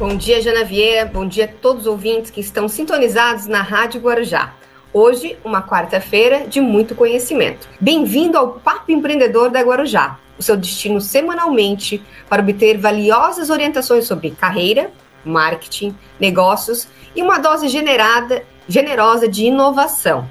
Bom dia, Jana Vieira. Bom dia a todos os ouvintes que estão sintonizados na Rádio Guarujá. Hoje, uma quarta-feira de muito conhecimento. Bem-vindo ao Papo Empreendedor da Guarujá, o seu destino semanalmente para obter valiosas orientações sobre carreira, marketing, negócios e uma dose generada, generosa de inovação.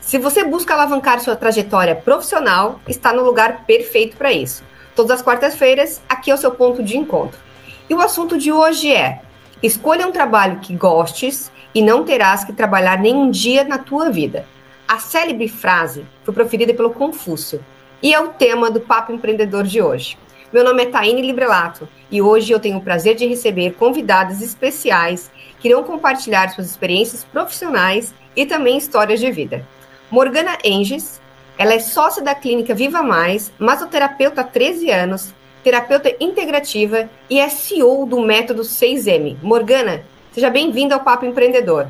Se você busca alavancar sua trajetória profissional, está no lugar perfeito para isso. Todas as quartas-feiras, aqui é o seu ponto de encontro. E o assunto de hoje é: escolha um trabalho que gostes e não terás que trabalhar nenhum dia na tua vida. A célebre frase foi proferida pelo Confúcio e é o tema do Papo Empreendedor de hoje. Meu nome é Taine Librelato e hoje eu tenho o prazer de receber convidadas especiais que irão compartilhar suas experiências profissionais e também histórias de vida. Morgana Enges, ela é sócia da clínica Viva Mais, masoterapeuta há 13 anos, terapeuta integrativa e é CEO do método 6M. Morgana, seja bem-vinda ao Papo Empreendedor.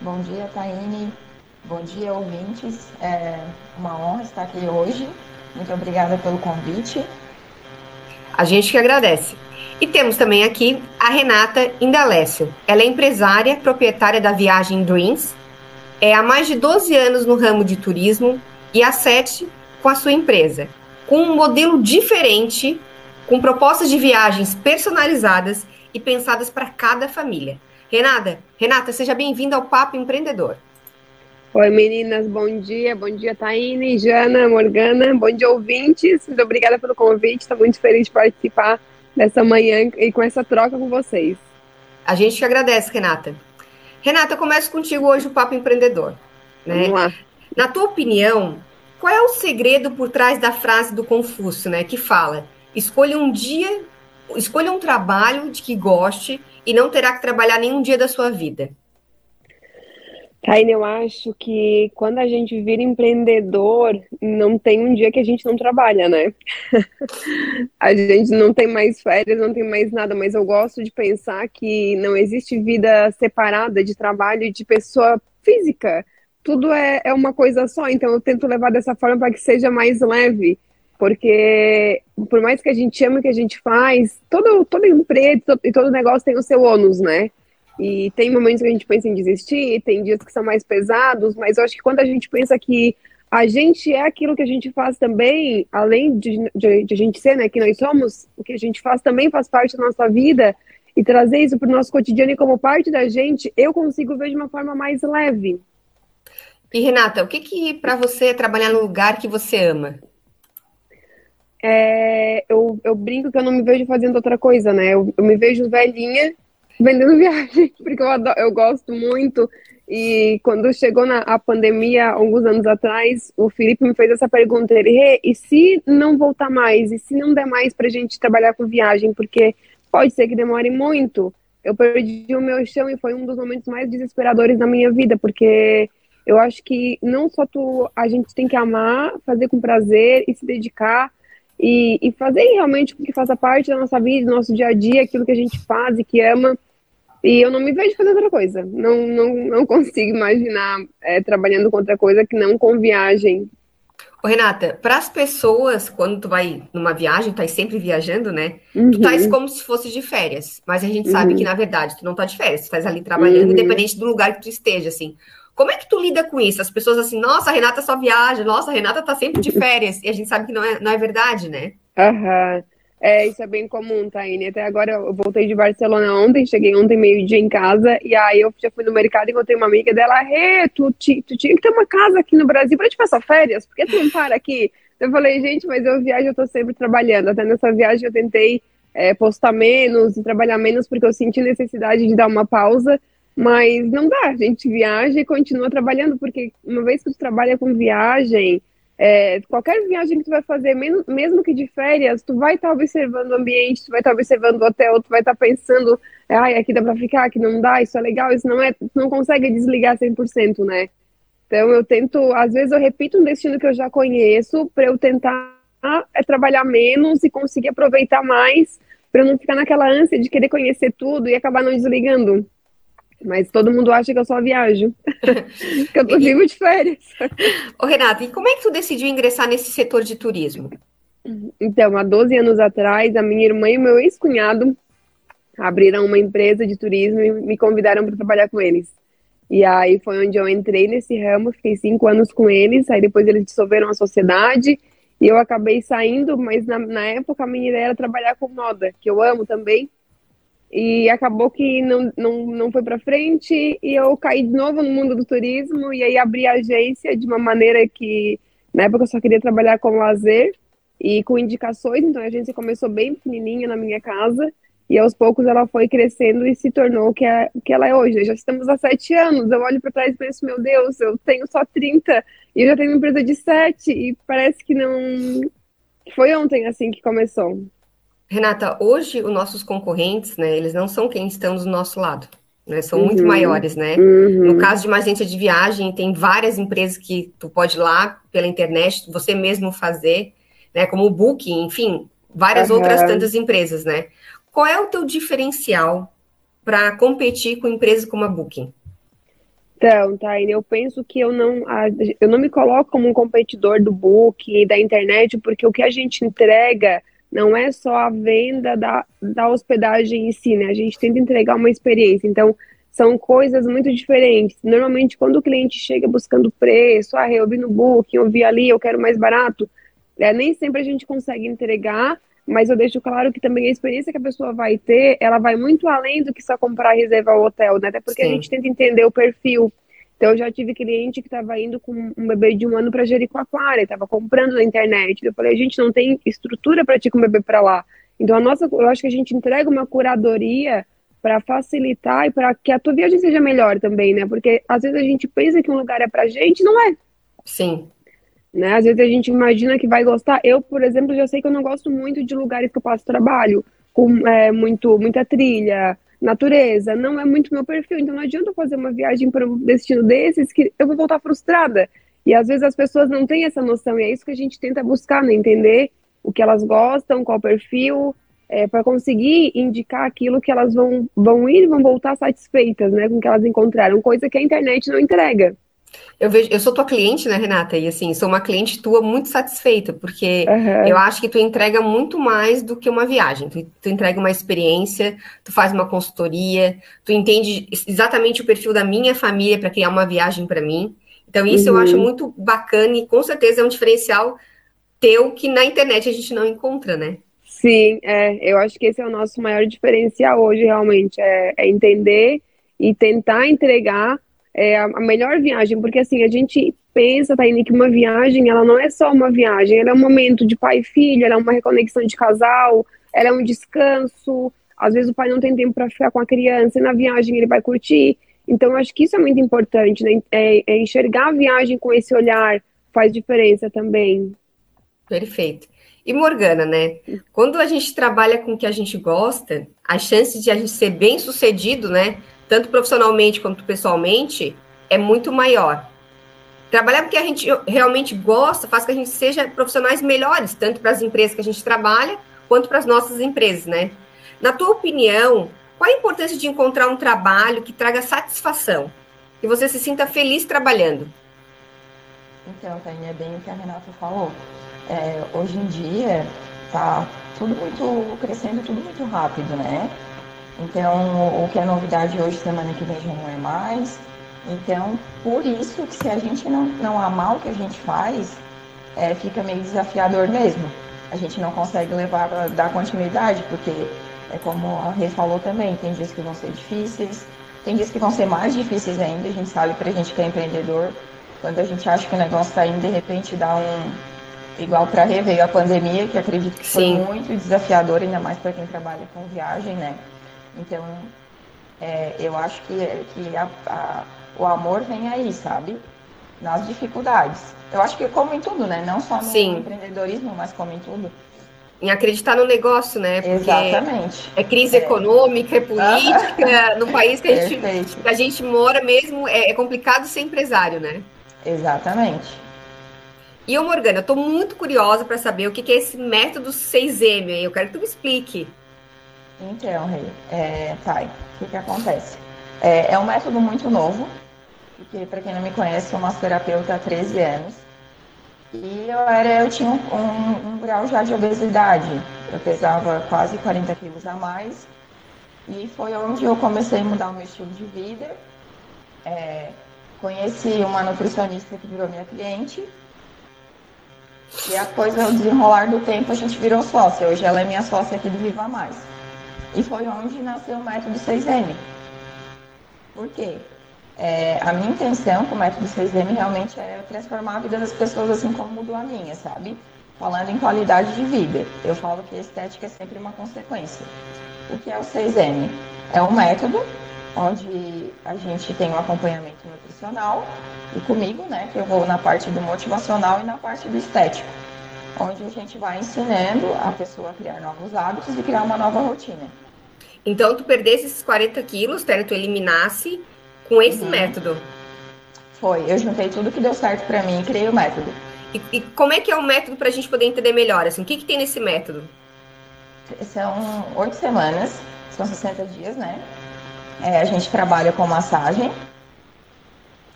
Bom dia, Taine. Bom dia, ouvintes. É uma honra estar aqui hoje. Muito obrigada pelo convite. A gente que agradece. E temos também aqui a Renata Indalécio. Ela é empresária, proprietária da Viagem Dreams, é há mais de 12 anos no ramo de turismo e há 7 com a sua empresa, com um modelo diferente, com propostas de viagens personalizadas e pensadas para cada família. Renata, Renata, seja bem-vinda ao Papo Empreendedor. Oi, meninas, bom dia. Bom dia, Taine, Jana, Morgana. Bom dia, ouvintes. Muito obrigada pelo convite. Estou muito feliz de participar dessa manhã e com essa troca com vocês. A gente te agradece, Renata. Renata, eu começo contigo hoje o Papo Empreendedor. Né? Vamos lá. Na tua opinião, qual é o segredo por trás da frase do Confúcio, né? Que fala: escolha um dia, escolha um trabalho de que goste e não terá que trabalhar nenhum dia da sua vida. Taine, eu acho que quando a gente vira empreendedor, não tem um dia que a gente não trabalha, né? a gente não tem mais férias, não tem mais nada, mas eu gosto de pensar que não existe vida separada de trabalho e de pessoa física. Tudo é, é uma coisa só, então eu tento levar dessa forma para que seja mais leve, porque por mais que a gente ame o que a gente faz, todo, todo emprego e todo negócio tem o seu ônus, né? E tem momentos que a gente pensa em desistir, tem dias que são mais pesados, mas eu acho que quando a gente pensa que a gente é aquilo que a gente faz também, além de, de, de a gente ser, né, que nós somos, o que a gente faz também faz parte da nossa vida, e trazer isso para o nosso cotidiano e como parte da gente, eu consigo ver de uma forma mais leve. E Renata, o que que para você é trabalhar no lugar que você ama? É, eu, eu brinco que eu não me vejo fazendo outra coisa, né? Eu, eu me vejo velhinha vendendo viagem, porque eu, adoro, eu gosto muito. E quando chegou na a pandemia, alguns anos atrás, o Felipe me fez essa pergunta. Ele, e se não voltar mais? E se não der mais para a gente trabalhar com viagem? Porque pode ser que demore muito. Eu perdi o meu chão e foi um dos momentos mais desesperadores da minha vida, porque eu acho que não só tu, a gente tem que amar, fazer com prazer e se dedicar, e, e fazer realmente o que faça parte da nossa vida, do nosso dia a dia, aquilo que a gente faz e que ama. E eu não me vejo fazendo outra coisa. Não, não, não consigo imaginar é, trabalhando com outra coisa que não com viagem. Ô, Renata, para as pessoas, quando tu vai numa viagem, tu tá sempre viajando, né? Uhum. Tu estás como se fosse de férias. Mas a gente sabe uhum. que, na verdade, tu não tá de férias, tu estás ali trabalhando, uhum. independente do lugar que tu esteja, assim. Como é que tu lida com isso? As pessoas assim, nossa, a Renata só viaja, nossa, a Renata tá sempre de férias. E a gente sabe que não é, não é verdade, né? Aham. Uhum. É, isso é bem comum, Taine. Até agora eu voltei de Barcelona ontem, cheguei ontem meio-dia em casa, e aí eu já fui no mercado e encontrei uma amiga dela, Rê, tu, tu tinha que ter uma casa aqui no Brasil pra te passar férias, por que tu não para aqui? Eu falei, gente, mas eu viajo, eu tô sempre trabalhando. Até nessa viagem eu tentei é, postar menos e trabalhar menos, porque eu senti necessidade de dar uma pausa. Mas não dá, a gente viaja e continua trabalhando, porque uma vez que tu trabalha com viagem, é, qualquer viagem que tu vai fazer, mesmo, que de férias, tu vai estar tá observando o ambiente, tu vai estar tá observando o hotel, tu vai estar tá pensando, ai, aqui dá pra ficar, aqui não dá, isso é legal, isso não é, tu não consegue desligar 100%, né? Então eu tento, às vezes eu repito um destino que eu já conheço, para eu tentar é, trabalhar menos e conseguir aproveitar mais, para não ficar naquela ânsia de querer conhecer tudo e acabar não desligando. Mas todo mundo acha que eu só viajo. que eu tô vivo de férias. Ô, Renata, e como é que tu decidiu ingressar nesse setor de turismo? Então, há 12 anos atrás, a minha irmã e o meu ex-cunhado abriram uma empresa de turismo e me convidaram para trabalhar com eles. E aí foi onde eu entrei nesse ramo, fiquei cinco anos com eles, aí depois eles dissolveram a sociedade e eu acabei saindo, mas na, na época a minha ideia era trabalhar com moda, que eu amo também. E acabou que não, não, não foi para frente e eu caí de novo no mundo do turismo e aí abri a agência de uma maneira que na época eu só queria trabalhar com lazer e com indicações, então a agência começou bem pequenininha na minha casa e aos poucos ela foi crescendo e se tornou o que, é, que ela é hoje. Já estamos há sete anos. Eu olho para trás e penso, meu Deus, eu tenho só 30 e eu já tenho uma empresa de sete e parece que não. Foi ontem assim que começou. Renata, hoje os nossos concorrentes, né, eles não são quem estão do nosso lado. Né, são uhum, muito maiores, né? Uhum. No caso de uma agência de viagem, tem várias empresas que tu pode ir lá pela internet, você mesmo fazer, né? Como o Booking, enfim, várias uhum. outras tantas empresas, né? Qual é o teu diferencial para competir com empresas como a Booking? Então, Taine, eu penso que eu não, eu não me coloco como um competidor do Booking e da internet, porque o que a gente entrega não é só a venda da, da hospedagem em si, né? A gente tenta entregar uma experiência. Então, são coisas muito diferentes. Normalmente, quando o cliente chega buscando preço, ah, eu vi no Booking, eu vi ali, eu quero mais barato, é, nem sempre a gente consegue entregar mas eu deixo claro que também a experiência que a pessoa vai ter, ela vai muito além do que só comprar e reservar o hotel, né? Até porque Sim. a gente tenta entender o perfil. Então, eu já tive cliente que estava indo com um bebê de um ano para Jericoacoara, estava comprando na internet. Eu falei, a gente não tem estrutura para ti com o bebê para lá. Então, a nossa, eu acho que a gente entrega uma curadoria para facilitar e para que a tua viagem seja melhor também, né? Porque às vezes a gente pensa que um lugar é para gente, não é. Sim. Né? Às vezes a gente imagina que vai gostar. Eu, por exemplo, já sei que eu não gosto muito de lugares que eu passo trabalho, com é, muito, muita trilha, natureza. Não é muito meu perfil. Então não adianta fazer uma viagem para um destino desses que eu vou voltar frustrada. E às vezes as pessoas não têm essa noção. E é isso que a gente tenta buscar, né? Entender o que elas gostam, qual perfil, é, para conseguir indicar aquilo que elas vão, vão ir e vão voltar satisfeitas, né? Com o que elas encontraram. Coisa que a internet não entrega. Eu vejo, eu sou tua cliente, né, Renata? E assim, sou uma cliente tua muito satisfeita, porque uhum. eu acho que tu entrega muito mais do que uma viagem. Tu, tu, entrega uma experiência, tu faz uma consultoria, tu entende exatamente o perfil da minha família para criar uma viagem para mim. Então, isso uhum. eu acho muito bacana e com certeza é um diferencial teu que na internet a gente não encontra, né? Sim, é, eu acho que esse é o nosso maior diferencial hoje, realmente, é, é entender e tentar entregar é, a melhor viagem, porque assim, a gente pensa, Taine, que uma viagem, ela não é só uma viagem, ela é um momento de pai e filho, ela é uma reconexão de casal, ela é um descanso, às vezes o pai não tem tempo para ficar com a criança, e na viagem ele vai curtir, então acho que isso é muito importante, né, é, é enxergar a viagem com esse olhar faz diferença também. Perfeito. E Morgana, né? Quando a gente trabalha com o que a gente gosta, as chances de a gente ser bem sucedido, né? Tanto profissionalmente quanto pessoalmente, é muito maior. Trabalhar porque a gente realmente gosta faz que a gente seja profissionais melhores, tanto para as empresas que a gente trabalha, quanto para as nossas empresas, né? Na tua opinião, qual a importância de encontrar um trabalho que traga satisfação, que você se sinta feliz trabalhando? Então, Tânia, é bem o que a Renata falou. É, hoje em dia, tá tudo muito crescendo, tudo muito rápido, né? Então, o que é novidade hoje, semana que vem já não é mais. Então, por isso que se a gente não, não amar o que a gente faz, é, fica meio desafiador mesmo. A gente não consegue levar, dar continuidade, porque é como a Rê falou também, tem dias que vão ser difíceis, tem dias que vão ser mais difíceis ainda, a gente sabe pra gente que é empreendedor, quando a gente acha que o negócio está indo, de repente dá um. Igual para rever a pandemia, que acredito que Sim. foi muito desafiador, ainda mais para quem trabalha com viagem, né? Então, é, eu acho que, que a, a, o amor vem aí, sabe? Nas dificuldades. Eu acho que como em tudo, né? Não só no Sim. empreendedorismo, mas como em tudo. Em acreditar no negócio, né? Porque Exatamente. É crise é. econômica, é política, no país que a, gente, que a gente mora mesmo, é, é complicado ser empresário, né? Exatamente. E, ô Morgana, eu tô muito curiosa para saber o que, que é esse método 6M aí. Eu quero que tu me explique. Então, Rei, é, Thay, o que, que acontece? É, é um método muito novo, porque para quem não me conhece, sou massoterapeuta há 13 anos. E eu, era, eu tinha um, um, um grau já de obesidade. Eu pesava quase 40 quilos a mais. E foi onde eu comecei a mudar o meu estilo de vida. É, conheci uma nutricionista que virou minha cliente. E a coisa, o desenrolar do tempo, a gente virou sócia. Hoje ela é minha sócia aqui do Viva Mais. E foi onde nasceu o método 6M. Por quê? É, a minha intenção com o método 6M realmente é transformar a vida das pessoas assim como mudou a minha, sabe? Falando em qualidade de vida. Eu falo que a estética é sempre uma consequência. O que é o 6M? É um método onde a gente tem um acompanhamento nutricional e comigo, né, que eu vou na parte do motivacional e na parte do estético, onde a gente vai ensinando a pessoa a criar novos hábitos e criar uma nova rotina. Então, tu perdesse esses 40 quilos, né, tu eliminasse com esse uhum. método. Foi, eu juntei tudo que deu certo para mim e criei o método. E, e, como é que é o método para a gente poder entender melhor? Assim, o que, que tem nesse método? São oito semanas, são 60 dias, né? É, a gente trabalha com massagem,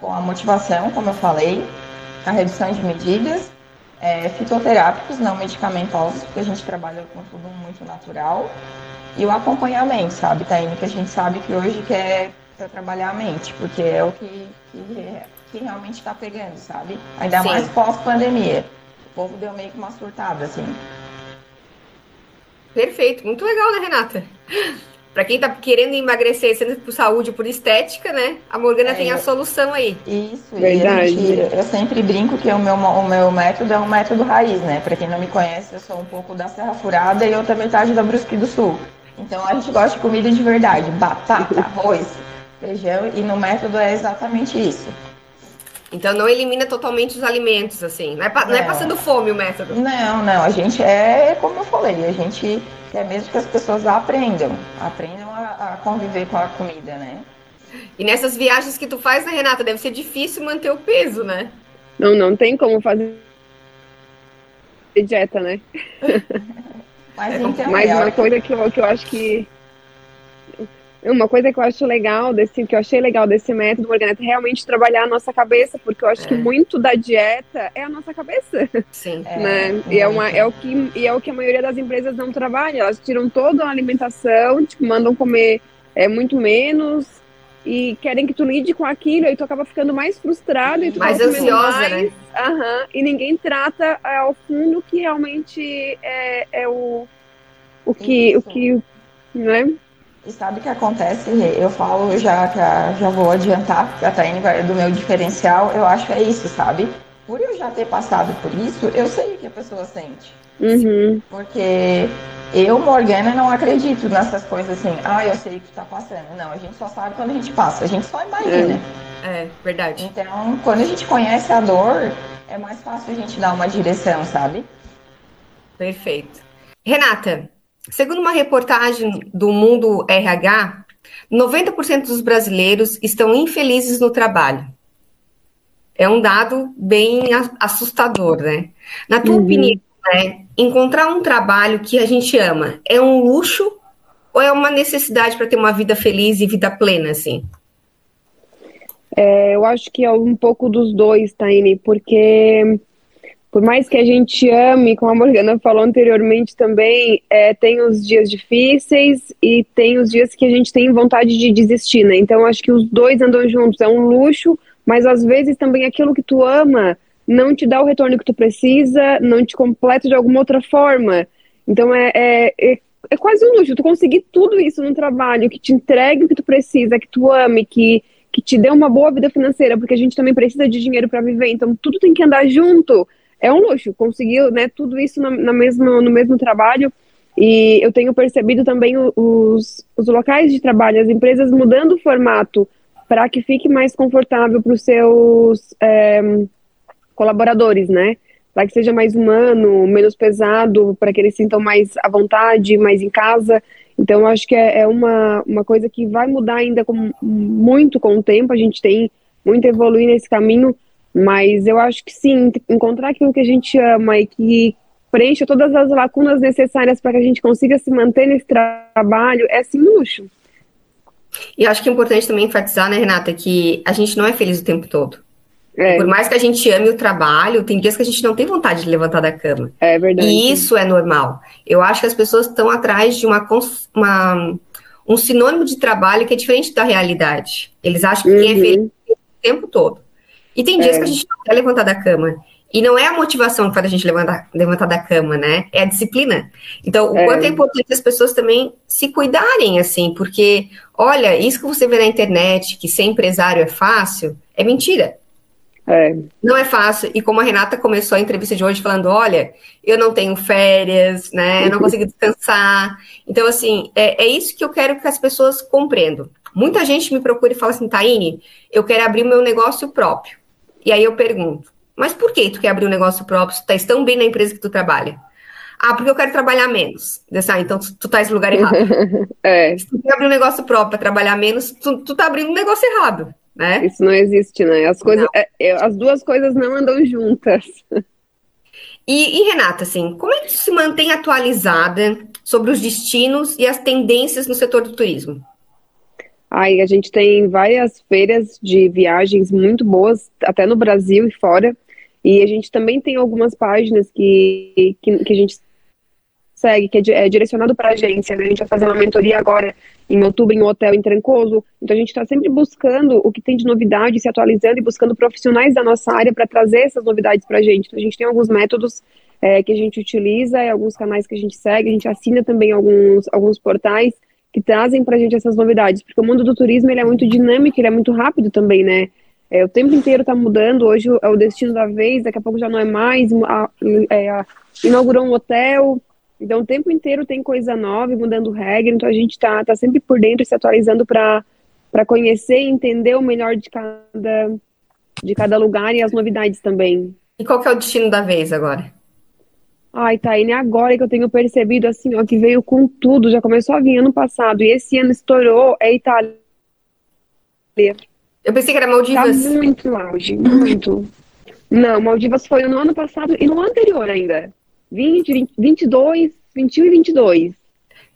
com a motivação, como eu falei, a redução de medidas, é, fitoterápicos, não medicamentosos, porque a gente trabalha com tudo muito natural, e o acompanhamento, sabe, Taine, que a gente sabe que hoje quer trabalhar a mente, porque é o que, que, que realmente está pegando, sabe? Ainda Sim. mais pós-pandemia. O povo deu meio que uma surtada, assim. Perfeito, muito legal, né, Renata? Para quem tá querendo emagrecer, sendo por saúde, por estética, né? A Morgana é, tem a solução aí. Isso, Verdade. Gente, eu sempre brinco que o meu, o meu método é um método raiz, né? Para quem não me conhece, eu sou um pouco da Serra Furada e outra metade da Brusque do Sul. Então a gente gosta de comida de verdade, batata, arroz, feijão, e no método é exatamente isso. Então não elimina totalmente os alimentos, assim. Não é, não, não é passando fome o método. Não, não. A gente é, como eu falei, a gente quer mesmo que as pessoas aprendam. Aprendam a, a conviver com a comida, né? E nessas viagens que tu faz, né, Renata, deve ser difícil manter o peso, né? Não, não tem como fazer dieta, né? Mas, então, Mas é uma coisa que eu, que eu acho que uma coisa que eu acho legal desse, que eu achei legal desse método, Morganeta, é realmente trabalhar a nossa cabeça, porque eu acho é. que muito da dieta é a nossa cabeça. Sim. Né? É, e, é, uma, é, o que, e é o que a maioria das empresas não trabalha. Elas tiram toda a alimentação, tipo, mandam comer é, muito menos e querem que tu lide com aquilo, e tu acaba ficando mais frustrado e tu mais ansiosa, mais, né? Uhum, e ninguém trata é, ao fundo que realmente é, é o, o que, o que, né? E sabe o que acontece? Eu falo já que já vou adiantar, a Taine vai do meu diferencial, eu acho que é isso, sabe? Por eu já ter passado por isso, eu sei o que a pessoa sente. Uhum. Porque eu, Morgana, não acredito nessas coisas assim, ah, eu sei o que tá passando. Não, a gente só sabe quando a gente passa, a gente só imagina. É, é verdade. Então, quando a gente conhece a dor, é mais fácil a gente dar uma direção, sabe? Perfeito. Renata, Segundo uma reportagem do Mundo RH, 90% dos brasileiros estão infelizes no trabalho. É um dado bem assustador, né? Na tua uhum. opinião, né, encontrar um trabalho que a gente ama é um luxo ou é uma necessidade para ter uma vida feliz e vida plena, assim? É, eu acho que é um pouco dos dois, Taine, porque por mais que a gente ame, como a Morgana falou anteriormente também, é, tem os dias difíceis e tem os dias que a gente tem vontade de desistir, né? Então acho que os dois andam juntos, é um luxo, mas às vezes também aquilo que tu ama não te dá o retorno que tu precisa, não te completa de alguma outra forma. Então é, é, é, é quase um luxo, tu conseguir tudo isso no trabalho, que te entregue o que tu precisa, que tu ame, que, que te dê uma boa vida financeira, porque a gente também precisa de dinheiro para viver, então tudo tem que andar junto é um luxo. Conseguiu né, tudo isso na, na mesma, no mesmo trabalho. E eu tenho percebido também os, os locais de trabalho, as empresas mudando o formato para que fique mais confortável para os seus é, colaboradores, né? Para que seja mais humano, menos pesado, para que eles sintam mais à vontade, mais em casa. Então, acho que é, é uma, uma coisa que vai mudar ainda com, muito com o tempo. A gente tem muito a evoluir nesse caminho, mas eu acho que sim, encontrar aquilo que a gente ama e que preencha todas as lacunas necessárias para que a gente consiga se manter nesse trabalho é sim luxo. E acho que é importante também enfatizar, né, Renata, que a gente não é feliz o tempo todo. É. Por mais que a gente ame o trabalho, tem dias que a gente não tem vontade de levantar da cama. É verdade. E isso é normal. Eu acho que as pessoas estão atrás de uma, uma um sinônimo de trabalho que é diferente da realidade. Eles acham que uhum. quem é feliz o tempo todo. E tem dias é. que a gente não quer levantar da cama. E não é a motivação que faz a gente levantar, levantar da cama, né? É a disciplina. Então, o é. quanto é importante as pessoas também se cuidarem, assim, porque, olha, isso que você vê na internet, que ser empresário é fácil, é mentira. É. Não é fácil. E como a Renata começou a entrevista de hoje falando, olha, eu não tenho férias, né? Eu não consigo descansar. Então, assim, é, é isso que eu quero que as pessoas compreendam. Muita gente me procura e fala assim, Taine, eu quero abrir o meu negócio próprio. E aí eu pergunto, mas por que tu quer abrir um negócio próprio? Tu estás tão bem na empresa que tu trabalha? Ah, porque eu quero trabalhar menos. Ah, então tu, tu tá no lugar errado. é. Se tu quer abrir um negócio próprio para trabalhar menos, tu, tu tá abrindo um negócio errado, né? Isso não existe, né? As, coisas, é, é, as duas coisas não andam juntas. E, e, Renata, assim, como é que tu se mantém atualizada sobre os destinos e as tendências no setor do turismo? Ai, a gente tem várias feiras de viagens muito boas, até no Brasil e fora. E a gente também tem algumas páginas que, que, que a gente segue, que é, é direcionado para a agência. Né? A gente vai fazer uma mentoria agora em outubro em um hotel em Trancoso. Então a gente está sempre buscando o que tem de novidade, se atualizando e buscando profissionais da nossa área para trazer essas novidades para a gente. Então a gente tem alguns métodos é, que a gente utiliza, alguns canais que a gente segue, a gente assina também alguns, alguns portais que trazem para a gente essas novidades, porque o mundo do turismo ele é muito dinâmico, ele é muito rápido também, né? É, o tempo inteiro está mudando, hoje é o destino da vez, daqui a pouco já não é mais, a, é, a, inaugurou um hotel, então o tempo inteiro tem coisa nova, mudando regra, então a gente está tá sempre por dentro se atualizando para conhecer e entender o melhor de cada, de cada lugar e as novidades também. E qual que é o destino da vez agora? Ai, Taine, agora que eu tenho percebido assim, ó, que veio com tudo, já começou a vir ano passado, e esse ano estourou, é Itália. Eu pensei que era Maldivas. Tá muito auge, muito. Não, Maldivas foi no ano passado e no anterior ainda. 20, 20 22, 21 e 22.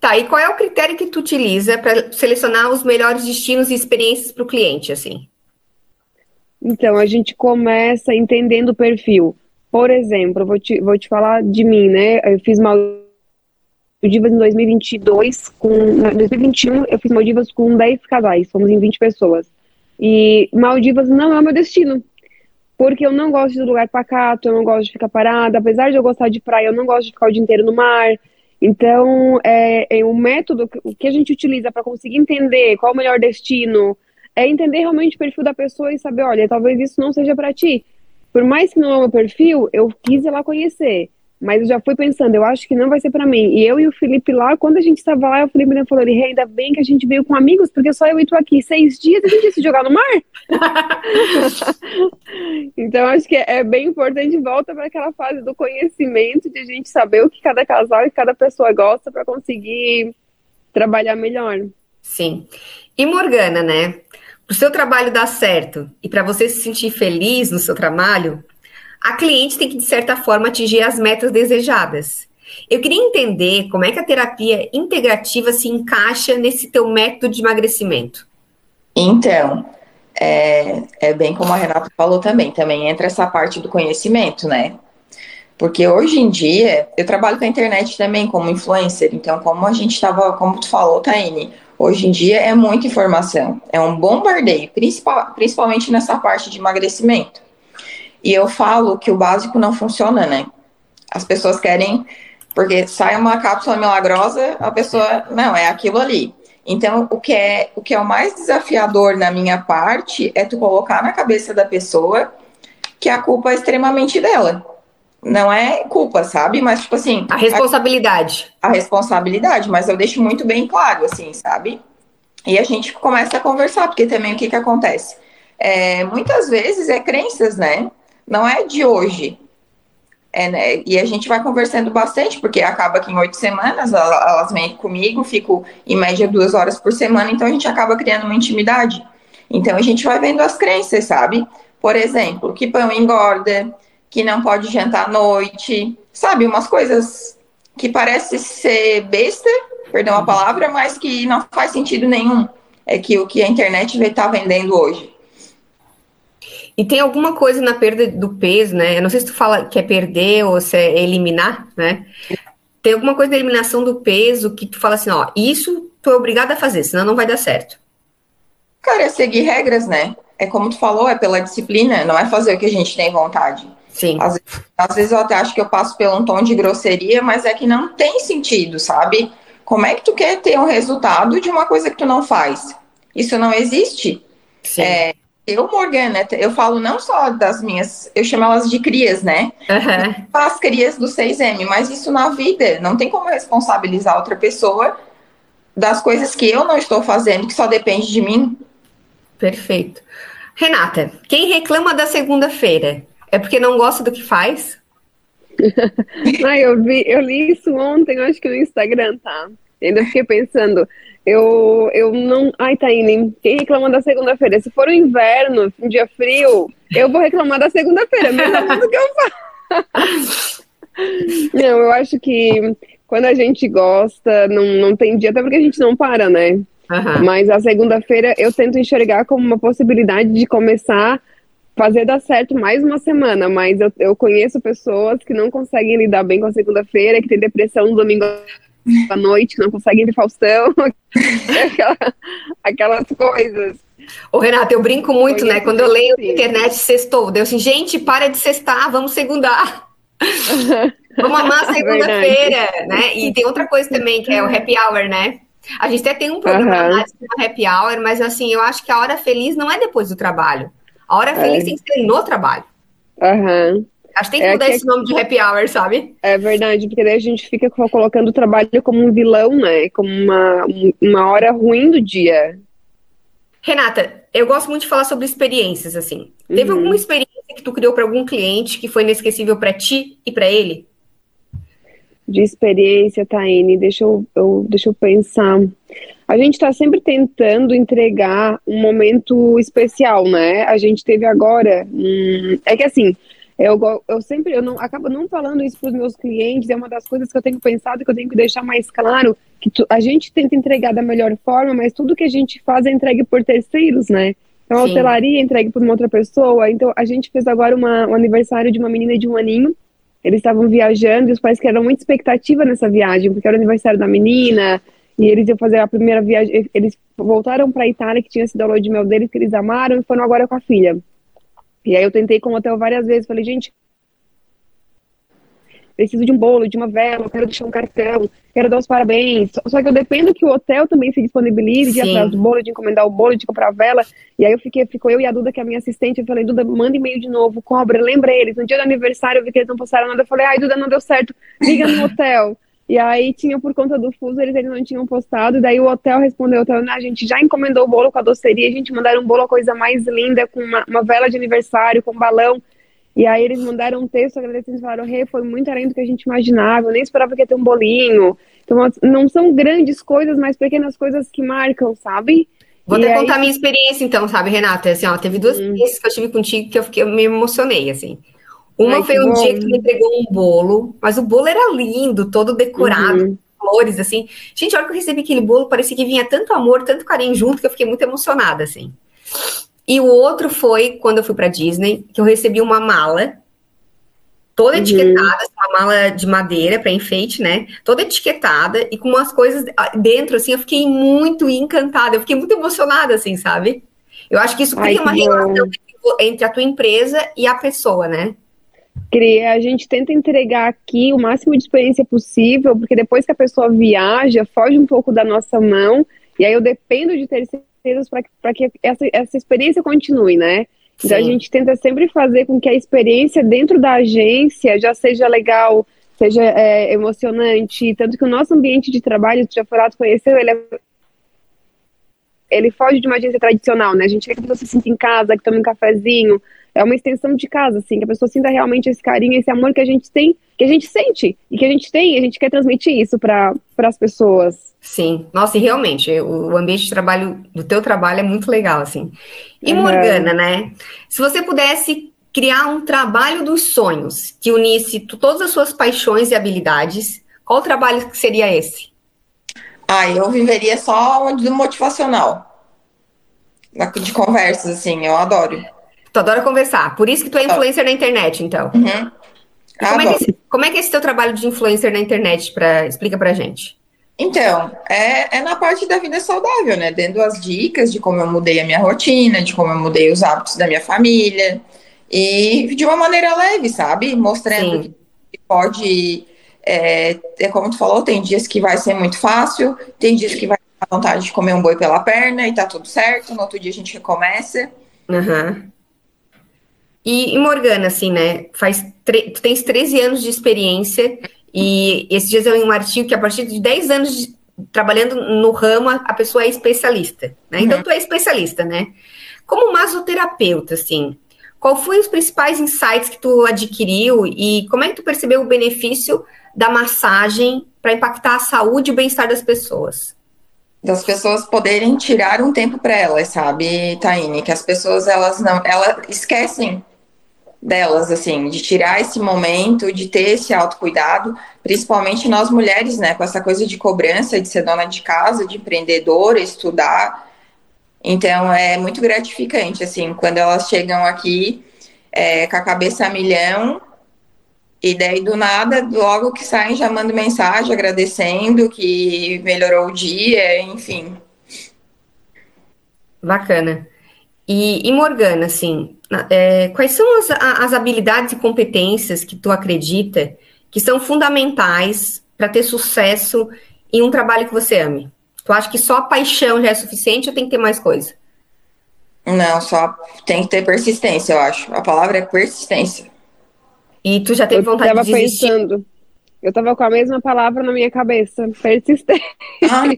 Tá, e qual é o critério que tu utiliza para selecionar os melhores destinos e experiências para o cliente, assim? Então, a gente começa entendendo o perfil. Por exemplo, vou te, vou te falar de mim, né? Eu fiz Maldivas em 2022, com, em 2021 eu fiz Maldivas com 10 casais, fomos em 20 pessoas. E Maldivas não é o meu destino. Porque eu não gosto de lugar pacato, eu não gosto de ficar parada. Apesar de eu gostar de praia, eu não gosto de ficar o dia inteiro no mar. Então, é, é método que a gente utiliza para conseguir entender qual o melhor destino é entender realmente o perfil da pessoa e saber, olha, talvez isso não seja para ti. Por mais que não é o meu perfil, eu quis ir lá conhecer. Mas eu já fui pensando, eu acho que não vai ser para mim. E eu e o Felipe lá, quando a gente estava lá, o Felipe me falou, hey, ainda bem que a gente veio com amigos, porque só eu e tu aqui seis dias a gente ia se jogar no mar. então acho que é, bem importante, volta para aquela fase do conhecimento, de a gente saber o que cada casal e cada pessoa gosta para conseguir trabalhar melhor. Sim. E Morgana, né? Para o seu trabalho dar certo e para você se sentir feliz no seu trabalho, a cliente tem que, de certa forma, atingir as metas desejadas. Eu queria entender como é que a terapia integrativa se encaixa nesse teu método de emagrecimento. Então, é, é bem como a Renata falou também, também entra essa parte do conhecimento, né? Porque hoje em dia, eu trabalho com a internet também como influencer, então como a gente estava, como tu falou, Taine, hoje em dia é muita informação, é um bombardeio, principal, principalmente nessa parte de emagrecimento. E eu falo que o básico não funciona, né? As pessoas querem, porque sai uma cápsula milagrosa, a pessoa, não, é aquilo ali. Então, o que é o que é o mais desafiador na minha parte é tu colocar na cabeça da pessoa que a culpa é extremamente dela. Não é culpa, sabe? Mas, tipo assim. A responsabilidade. A, a responsabilidade, mas eu deixo muito bem claro, assim, sabe? E a gente começa a conversar, porque também o que, que acontece? É, muitas vezes é crenças, né? não é de hoje. É, né? E a gente vai conversando bastante, porque acaba que em oito semanas elas vêm comigo, fico em média duas horas por semana, então a gente acaba criando uma intimidade. Então a gente vai vendo as crenças, sabe? Por exemplo, que pão engorda, que não pode jantar à noite, sabe? Umas coisas que parece ser besta, perdão a palavra, mas que não faz sentido nenhum. É que o que a internet está vendendo hoje. E tem alguma coisa na perda do peso, né? Eu não sei se tu fala que é perder ou se é eliminar, né? Tem alguma coisa da eliminação do peso que tu fala assim, ó, isso tu é obrigada a fazer, senão não vai dar certo. Cara, é seguir regras, né? É como tu falou, é pela disciplina, não é fazer o que a gente tem vontade. Sim. Às, às vezes eu até acho que eu passo pelo um tom de grosseria, mas é que não tem sentido, sabe? Como é que tu quer ter um resultado de uma coisa que tu não faz? Isso não existe. Sim. É, eu, Morgana, eu falo não só das minhas, eu chamo elas de crias, né? Uhum. As crias do 6M, mas isso na vida, não tem como responsabilizar outra pessoa das coisas que eu não estou fazendo, que só depende de mim. Perfeito. Renata, quem reclama da segunda-feira é porque não gosta do que faz? Ai, eu, vi, eu li isso ontem, acho que no Instagram, tá? E ainda fiquei pensando, eu, eu não. Ai, Taine, quem reclama da segunda-feira? Se for o inverno, um dia frio, eu vou reclamar da segunda-feira, mesmo do que eu faço. Não, eu acho que quando a gente gosta, não, não tem dia, até porque a gente não para, né? Uhum. Mas a segunda-feira eu tento enxergar como uma possibilidade de começar fazer dar certo mais uma semana, mas eu, eu conheço pessoas que não conseguem lidar bem com a segunda-feira, que tem depressão no domingo à noite, que não conseguem ver Faustão, aquela, aquelas coisas. Ô, Renata, eu brinco muito, né? Quando eu leio na sim. internet sextou, deu assim, gente, para de sextar, vamos segundar. Vamos amar segunda-feira, né? E tem outra coisa também, que é o happy hour, né? A gente até tem um programa lá de happy hour, mas assim, eu acho que a hora feliz não é depois do trabalho. A hora É. feliz tem que ser no trabalho. Aham. Acho que tem que É mudar que- esse nome de happy hour, sabe? É verdade, porque daí a gente fica co- colocando o trabalho como um vilão, né? Como uma, um- uma hora ruim do dia. Renata, eu gosto muito de falar sobre experiências, assim. Teve Uhum. alguma experiência que tu criou para algum cliente que foi inesquecível para ti e para ele? de experiência, Taine, deixa eu, eu- deixa eu pensar. A gente está sempre tentando entregar um momento especial, né? A gente teve agora. hum, é que assim, eu, eu sempre eu não acabo não falando isso para os meus clientes, é uma das coisas que eu tenho pensado que eu tenho que deixar mais claro que tu- a gente tenta entregar da melhor forma, mas tudo que a gente faz é entregue por terceiros, né? Então, a Sim. hotelaria é entregue por uma outra pessoa. Então, a gente fez agora uma, um aniversário de uma menina de um aninho. Eles estavam viajando e os pais criaram muita expectativa nessa viagem, porque era o aniversário da menina e eles iam fazer a primeira viagem. Eles voltaram para a Itália, que tinha sido a lua de mel deles, que eles amaram, e foram agora com a filha. E aí eu tentei com o hotel várias vezes, falei, gente, preciso de um bolo, de uma vela, quero deixar um cartão, quero dar os parabéns. Só- que eu dependo que o hotel também se disponibilize de atrás do bolo, de encomendar o bolo, de comprar a vela. E aí eu fiquei, ficou eu e a Duda, que é a minha assistente, eu falei, Duda, manda e-mail de novo, cobra, lembra eles. No dia do aniversário eu vi que eles não postaram nada, eu falei, ai, Duda, não deu certo, liga no hotel. E aí tinha por conta do fuso, eles ainda não tinham postado, e daí o hotel respondeu, o hotel, "Ah, a gente já encomendou o bolo com a doceria, a gente mandaram um bolo, a coisa mais linda, com uma, uma vela de aniversário, com um balão. E aí eles mandaram um texto agradecendo, falaram, Rê, foi muito além do que a gente imaginava, eu nem esperava que ia ter um bolinho. Então, não são grandes coisas, mas pequenas coisas que marcam, sabe? Vou E até contar a minha experiência, então, sabe, Renata? Assim, ó, teve duas Hum. experiências que eu tive contigo que eu, fiquei, eu me emocionei, assim. Uma Ai, foi um bom. dia que tu me entregou um bolo, mas o bolo era lindo, todo decorado, Uhum. flores, assim. Gente, a hora que eu recebi aquele bolo, parecia que vinha tanto amor, tanto carinho junto, que eu fiquei muito emocionada, assim. E o outro foi quando eu fui pra Disney, que eu recebi uma mala, toda Uhum. etiquetada, assim, uma mala de madeira para enfeite, né? Toda etiquetada e com umas coisas ah, dentro, assim, eu fiquei muito encantada, eu fiquei muito emocionada, assim, sabe? Eu acho que isso Ai, cria uma que bom. relação entre- entre a tua empresa e a pessoa, né? Cria, a gente tenta entregar aqui o máximo de experiência possível, porque depois que a pessoa viaja, foge um pouco da nossa mão, e aí eu dependo de terceiros para que essa, essa experiência continue, né? Então a Sim. gente tenta sempre fazer com que a experiência dentro da agência já seja legal, seja é, emocionante, tanto que o nosso ambiente de trabalho, tu já foi lá, tu conheceu, ele é ele foge de uma agência tradicional, né? A gente quer que pessoa se sinta em casa, que tome um cafezinho. É uma extensão de casa, assim, que a pessoa sinta realmente esse carinho, esse amor que a gente tem, que a gente sente e que a gente tem, e a gente quer transmitir isso para as pessoas. Sim, nossa, e realmente, o, ambiente de trabalho do teu trabalho é muito legal, assim. E Uhum. Morgana, né? Se você pudesse criar um trabalho dos sonhos que unisse todas as suas paixões e habilidades, qual trabalho que seria esse? Ah, eu viveria só do motivacional. De conversas, assim, eu adoro. Tu adora conversar, por isso que tu é influencer na internet, então. Uhum. Ah, como, é que, como, é que, é esse teu trabalho de influencer na internet? Pra, explica pra gente. Então, é, é na parte da vida saudável, né? Dando as dicas de como eu mudei a minha rotina, de como eu mudei os hábitos da minha família. E de uma maneira leve, sabe? Mostrando Sim. que pode. É, é, como tu falou, tem dias que vai ser muito fácil, tem dias que vai ter vontade de comer um boi pela perna e tá tudo certo. No outro dia a gente recomeça. Uhum. E, e Morgana, assim, né? Faz tu tens 13 anos de experiência e esses dias eu li um artigo que a partir de 10 anos de, trabalhando no ramo, a pessoa é especialista. Né? Então, uhum. tu é especialista, né? Como masoterapeuta, assim, qual foi os principais insights que tu adquiriu e como é que tu percebeu o benefício da massagem para impactar a saúde e o bem-estar das pessoas? Das pessoas poderem tirar um tempo para elas, sabe, Taine? Que as pessoas elas não, elas esquecem delas, assim, de tirar esse momento, de ter esse autocuidado, principalmente nós mulheres, né, com essa coisa de cobrança, de ser dona de casa, de empreendedora, estudar. Então, é muito gratificante, assim, quando elas chegam aqui é, com a cabeça a milhão, e daí do nada, logo que saem, já mandam mensagem agradecendo que melhorou o dia, enfim. Bacana. E, e Morgana, assim, é, quais são as, as habilidades e competências que tu acredita que são fundamentais para ter sucesso em um trabalho que você ame? Tu acha que só paixão já é suficiente ou tem que ter mais coisa? Não, só tem que ter persistência, eu acho. A palavra é persistência. E tu já teve eu vontade de desistir? Pensando, eu tava com a mesma palavra na minha cabeça, persistência. Ah,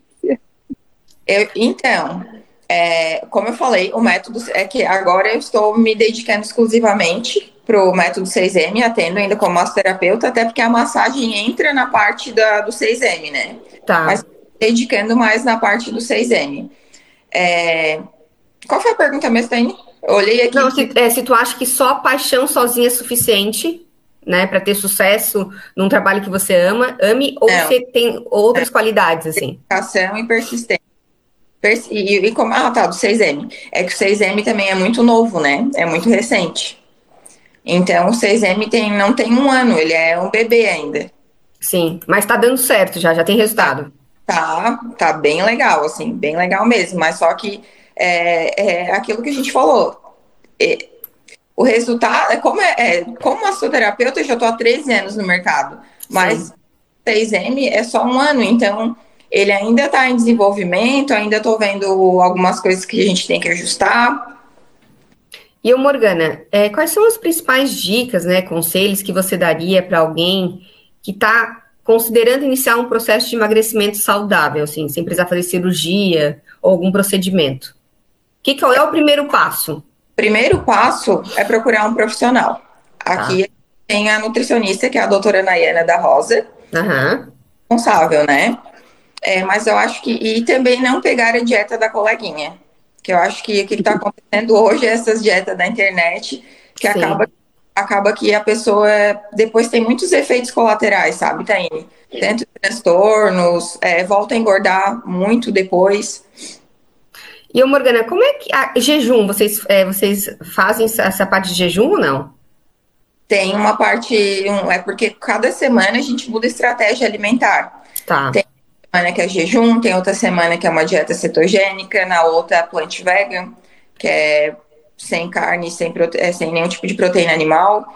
eu, então, é, como eu falei, o método é que agora eu estou me dedicando exclusivamente para o método 6M, atendo ainda como massoterapeuta, até porque a massagem entra na parte da, do 6M, né? Tá. Mas dedicando mais na parte do 6M. É, qual foi a pergunta mesmo, Tânia? Olhei aqui. Não, se, é, se tu acha que só paixão sozinha é suficiente, né, para ter sucesso num trabalho que você ama, ame, ou Não. você tem outras é. qualidades, assim? Dedicação e persistência. E, e como, ah, tá, do 6M. É que o 6M também é muito novo, né? É muito recente. Então, o 6M tem, não tem um ano, ele é um bebê ainda. Sim, mas tá dando certo já, já tem resultado. Tá, tá bem legal, assim, bem legal mesmo. Mas só que é, é aquilo que a gente falou. É, o resultado, como, é, é, como massoterapeuta, eu já tô há 13 anos no mercado. Mas Sim. 6M é só um ano, então ele ainda está em desenvolvimento, ainda estou vendo algumas coisas que a gente tem que ajustar. E o Morgana, é, quais são as principais dicas, né, conselhos que você daria para alguém que está considerando iniciar um processo de emagrecimento saudável, assim, sem precisar fazer cirurgia ou algum procedimento? Que, qual é o primeiro passo? Primeiro passo é procurar um profissional. Aqui tá. tem a nutricionista, que é a doutora Nayana da Rosa. Uhum. Responsável, né? É, mas eu acho que. E também não pegar a dieta da coleguinha. Que eu acho que o que está acontecendo hoje é essas dietas da internet, que acaba, acaba que a pessoa depois tem muitos efeitos colaterais, sabe, Taine? Tanto transtornos, é, volta a engordar muito depois. E, Morgana, como é que. A, jejum, vocês, é, vocês fazem essa parte de jejum ou não? Tem uma parte. Um, é porque cada semana a gente muda estratégia alimentar. Tá. Tem semana que é jejum, tem outra semana que é uma dieta cetogênica, na outra é plant vegan, que é sem carne, sem, prote... É, sem nenhum tipo de proteína animal.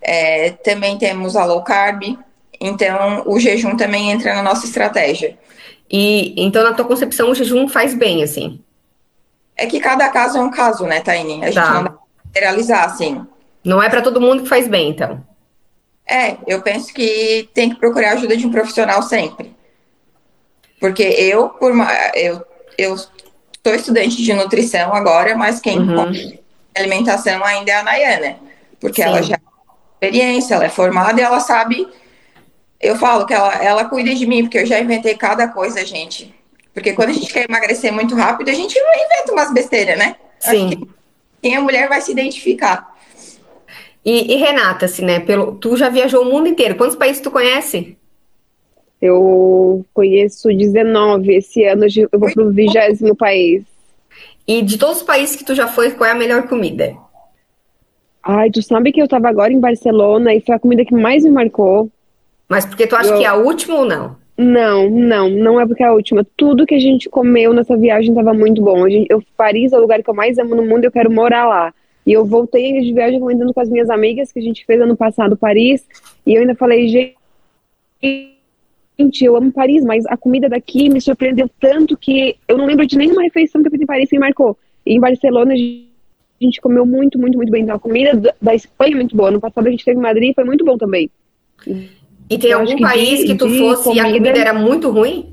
É, também temos a low carb, então o jejum também entra na nossa estratégia. E então, na tua concepção, o jejum faz bem, assim? É que cada caso é um caso, né, Taine? A gente tá. não dá pra generalizar, assim. Não é para todo mundo que faz bem, então. É, eu penso que tem que procurar a ajuda de um profissional sempre. Porque eu, por eu, eu sou estudante de nutrição agora, mas quem uhum. alimentação ainda é a Nayana. Porque Sim. ela já tem experiência, ela é formada e ela sabe. Eu falo que ela, ela cuida de mim, porque eu já inventei cada coisa, gente. Porque quando a gente quer emagrecer muito rápido, a gente inventa umas besteiras, né? Sim. Quem é mulher vai se identificar. E, e, Renata, assim, né? Pelo, tu já viajou o mundo inteiro. Quantos países tu conhece? Eu conheço 19. Esse ano eu vou para o vigésimo país. E de todos os países que tu já foi, qual é a melhor comida? Ai, tu sabe que eu tava agora em Barcelona e foi a comida que mais me marcou. Mas porque tu acha eu... que é a última ou não? Não, não, não é porque é a última. Tudo que a gente comeu nessa viagem tava muito bom. Eu, Paris é o lugar que eu mais amo no mundo e eu quero morar lá. E eu voltei de viagem comentando com as minhas amigas que a gente fez ano passado Paris. E eu ainda falei, gente, eu amo Paris, mas a comida daqui me surpreendeu tanto que eu não lembro de nenhuma refeição que eu fiz em Paris que me marcou. E em Barcelona a gente comeu muito, muito, muito bem. Então, a comida da Espanha é muito boa. No passado a gente teve em Madrid e foi muito bom também. E tem algum que país de, que tu fosse comida... e a comida era muito ruim?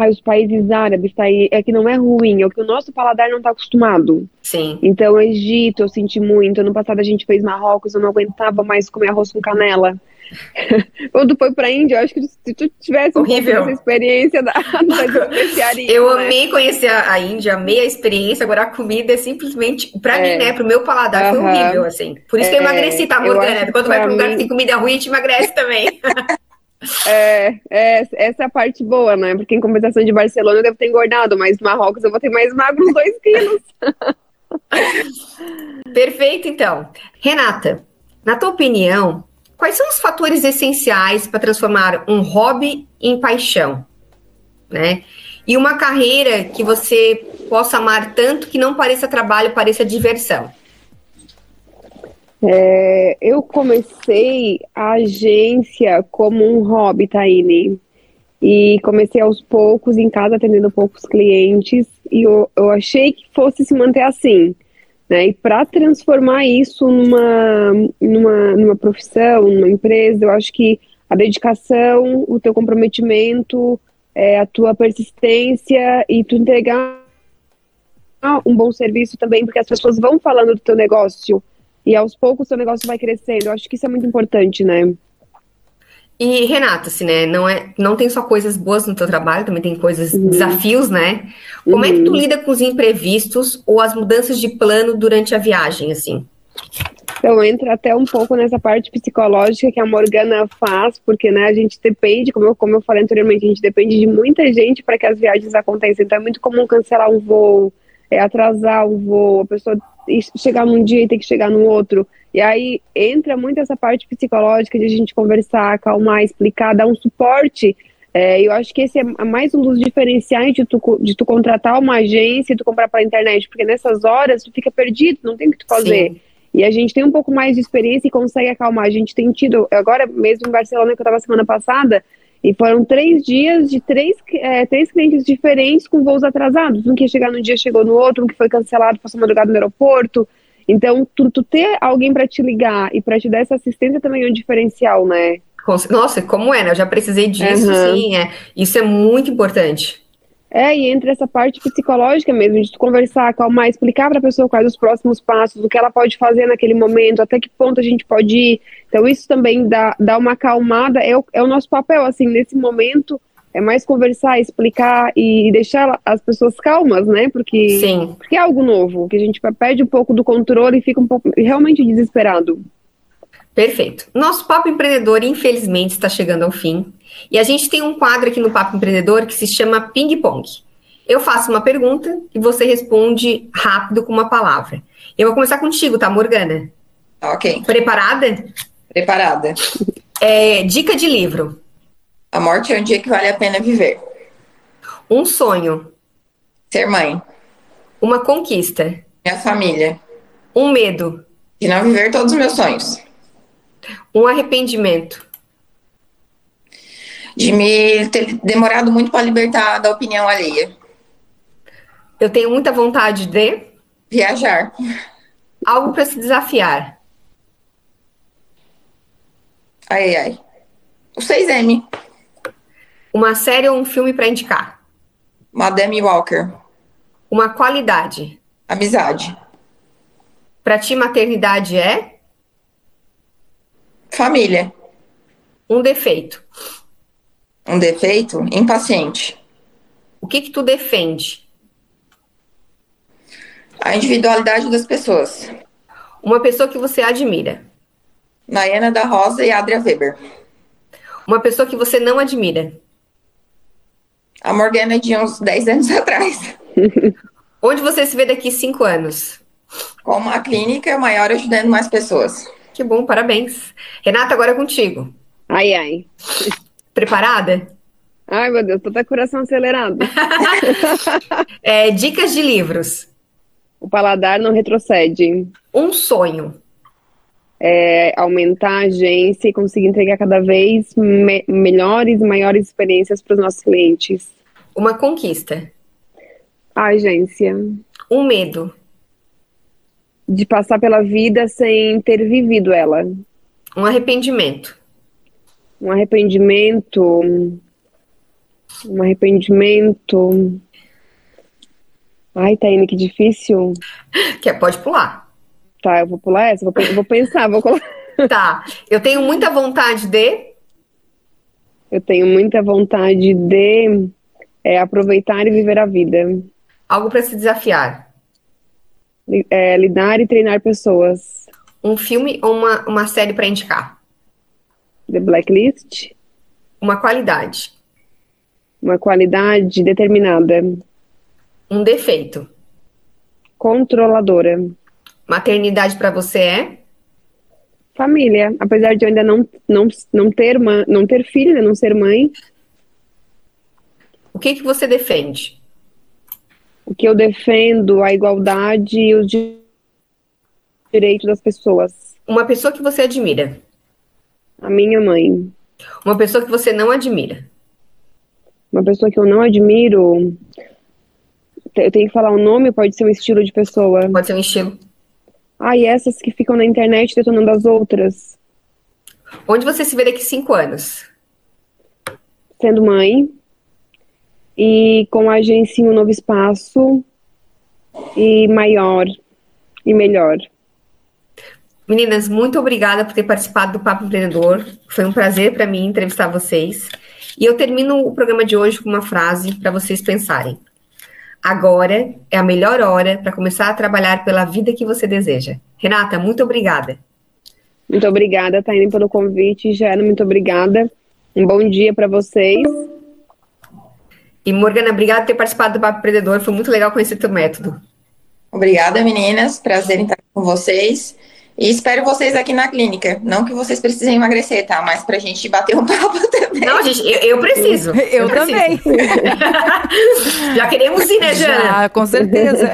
Ah, os países árabes, tá aí, é que não é ruim, é o que o nosso paladar não está acostumado. Sim. Então, Egito, eu senti muito. Ano passado a gente fez Marrocos, eu não aguentava mais comer arroz com canela. Quando foi pra Índia, eu acho que se tu tivesse Horrível. essa experiência da. Eu né? amei conhecer a, Índia, amei a experiência, agora a comida é simplesmente, pra é. mim, né, pro meu paladar, foi horrível, assim. Por isso é. que eu emagreci, tá, Morgana? Quando vai pra um lugar que tem comida ruim, a gente emagrece também. É, é, essa é a parte boa, né? Porque em compensação de Barcelona eu devo ter engordado, mas Marrocos eu vou ter mais magro uns dois quilos. Perfeito, então. Renata, na tua opinião, quais são os fatores essenciais para transformar um hobby em paixão? Né? E uma carreira que você possa amar tanto que não pareça trabalho, pareça diversão. É, eu comecei a agência como um hobby, Taine. E comecei aos poucos, em casa, atendendo poucos clientes. E eu, eu achei que fosse se manter assim. Né? E para transformar isso numa, numa, numa profissão, numa empresa, eu acho que a dedicação, o teu comprometimento, é, a tua persistência e tu entregar um bom serviço também, porque as pessoas vão falando do teu negócio e aos poucos o seu negócio vai crescendo. Eu acho que isso é muito importante, né? E Renata, assim, né, não é, não tem só coisas boas no teu trabalho, também tem coisas, uhum. desafios, né? Como uhum. é que tu uhum. lida com os imprevistos ou as mudanças de plano durante a viagem, assim? Então entra até um pouco nessa parte psicológica que a Morgana faz, porque né, a gente depende, como eu, como eu falei anteriormente, a gente depende de muita gente para que as viagens aconteçam. Então é muito comum cancelar um voo, é, atrasar um voo, a pessoa chegar num dia e ter que chegar no outro. E aí entra muito essa parte psicológica de a gente conversar, acalmar, explicar, dar um suporte. É, eu acho que esse é mais um dos diferenciais de tu, de tu contratar uma agência e tu comprar pela internet, porque nessas horas tu fica perdido, não tem o que tu fazer. Sim. E a gente tem um pouco mais de experiência e consegue acalmar. A gente tem tido, agora mesmo em Barcelona, que eu estava semana passada, e foram três dias de três, é, três clientes diferentes com voos atrasados. Um que ia chegar num dia chegou no outro, um que foi cancelado, passou madrugada no aeroporto. Então, tu, tu ter alguém para te ligar e para te dar essa assistência também é um diferencial, né? Nossa, como é, né? Eu já precisei disso, uhum. sim. É. Isso é muito importante. É, e entre essa parte psicológica mesmo, de tu conversar, acalmar, explicar para a pessoa quais os próximos passos, o que ela pode fazer naquele momento, até que ponto a gente pode ir. Então, isso também dá, dá uma acalmada, é o, é o nosso papel, assim, nesse momento, é mais conversar, explicar e deixar as pessoas calmas, né? Porque, Sim. porque é algo novo, que a gente perde um pouco do controle e fica um pouco realmente desesperado. Perfeito. Nosso Papo Empreendedor, infelizmente, está chegando ao fim. E a gente tem um quadro aqui no Papo Empreendedor que se chama Ping Pong. Eu faço uma pergunta e você responde rápido com uma palavra. Eu vou começar contigo, tá, Morgana? Ok. Preparada? Preparada. É, dica de livro. A morte é um dia que vale a pena viver. Um sonho. Ser mãe. Uma conquista. Minha família. Um medo. De não viver todos os meus sonhos. Um arrependimento. De me ter demorado muito para libertar da opinião alheia. Eu tenho muita vontade de viajar. Algo para se desafiar. Ai, ai. O 6M. Uma série ou um filme para indicar? Madame Walker. Uma qualidade. Amizade. Para ti, maternidade é? Família. Um defeito. Um defeito? Impaciente. O que que tu defende? A individualidade das pessoas. Uma pessoa que você admira. Nayana da Rosa e Adria Weber. Uma pessoa que você não admira. A Morgana de uns 10 anos atrás. Onde você se vê daqui cinco anos? como a clínica maior ajudando mais pessoas. Que bom, parabéns. Renata, agora é contigo. Ai, ai. Preparada? Ai, meu Deus, tô até coração acelerado. é, dicas de livros. O paladar não retrocede. Um sonho. É, aumentar a agência e conseguir entregar cada vez me melhores e maiores experiências para os nossos clientes. Uma conquista. A agência. Um medo. De passar pela vida sem ter vivido ela. Um arrependimento. Um arrependimento. Um arrependimento. Ai, Taine, que difícil. Que pode pular. Tá, eu vou pular essa, vou, vou pensar, vou colocar. Tá. Eu tenho muita vontade de. Eu tenho muita vontade de é, aproveitar e viver a vida. Algo para se desafiar. É, lidar e treinar pessoas. Um filme ou uma, uma série para indicar? The Blacklist. Uma qualidade. Uma qualidade determinada. Um defeito. Controladora. Maternidade para você é? Família. Apesar de eu ainda não, não, não, ter, não ter filho, né, não ser mãe. O que, que você defende? Que eu defendo, a igualdade e os direitos das pessoas. Uma pessoa que você admira. A minha mãe. Uma pessoa que você não admira. Uma pessoa que eu não admiro. Eu tenho que falar o um nome, pode ser um estilo de pessoa. Pode ser um estilo. Ah, e essas que ficam na internet detonando as outras. Onde você se vê daqui cinco anos? Sendo mãe. E com a agência em um novo espaço. E maior. E melhor. Meninas, muito obrigada por ter participado do Papo Empreendedor. Foi um prazer para mim entrevistar vocês. E eu termino o programa de hoje com uma frase para vocês pensarem. Agora é a melhor hora para começar a trabalhar pela vida que você deseja. Renata, muito obrigada. Muito obrigada, Taine, pelo convite. Jana, muito obrigada. Um bom dia para vocês. E Morgana, obrigada por ter participado do Papo Empreendedor. Foi muito legal conhecer teu método. Obrigada, meninas. Prazer em estar com vocês. E espero vocês aqui na clínica. Não que vocês precisem emagrecer, tá? Mas pra gente bater um papo também. Não, gente, eu, eu preciso. Eu, eu também. Preciso. Já queremos ir, né, Jana? Já, com certeza.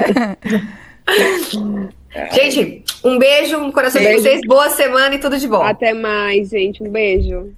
gente, um beijo no coração beijo. de vocês. Boa semana e tudo de bom. Até mais, gente. Um beijo.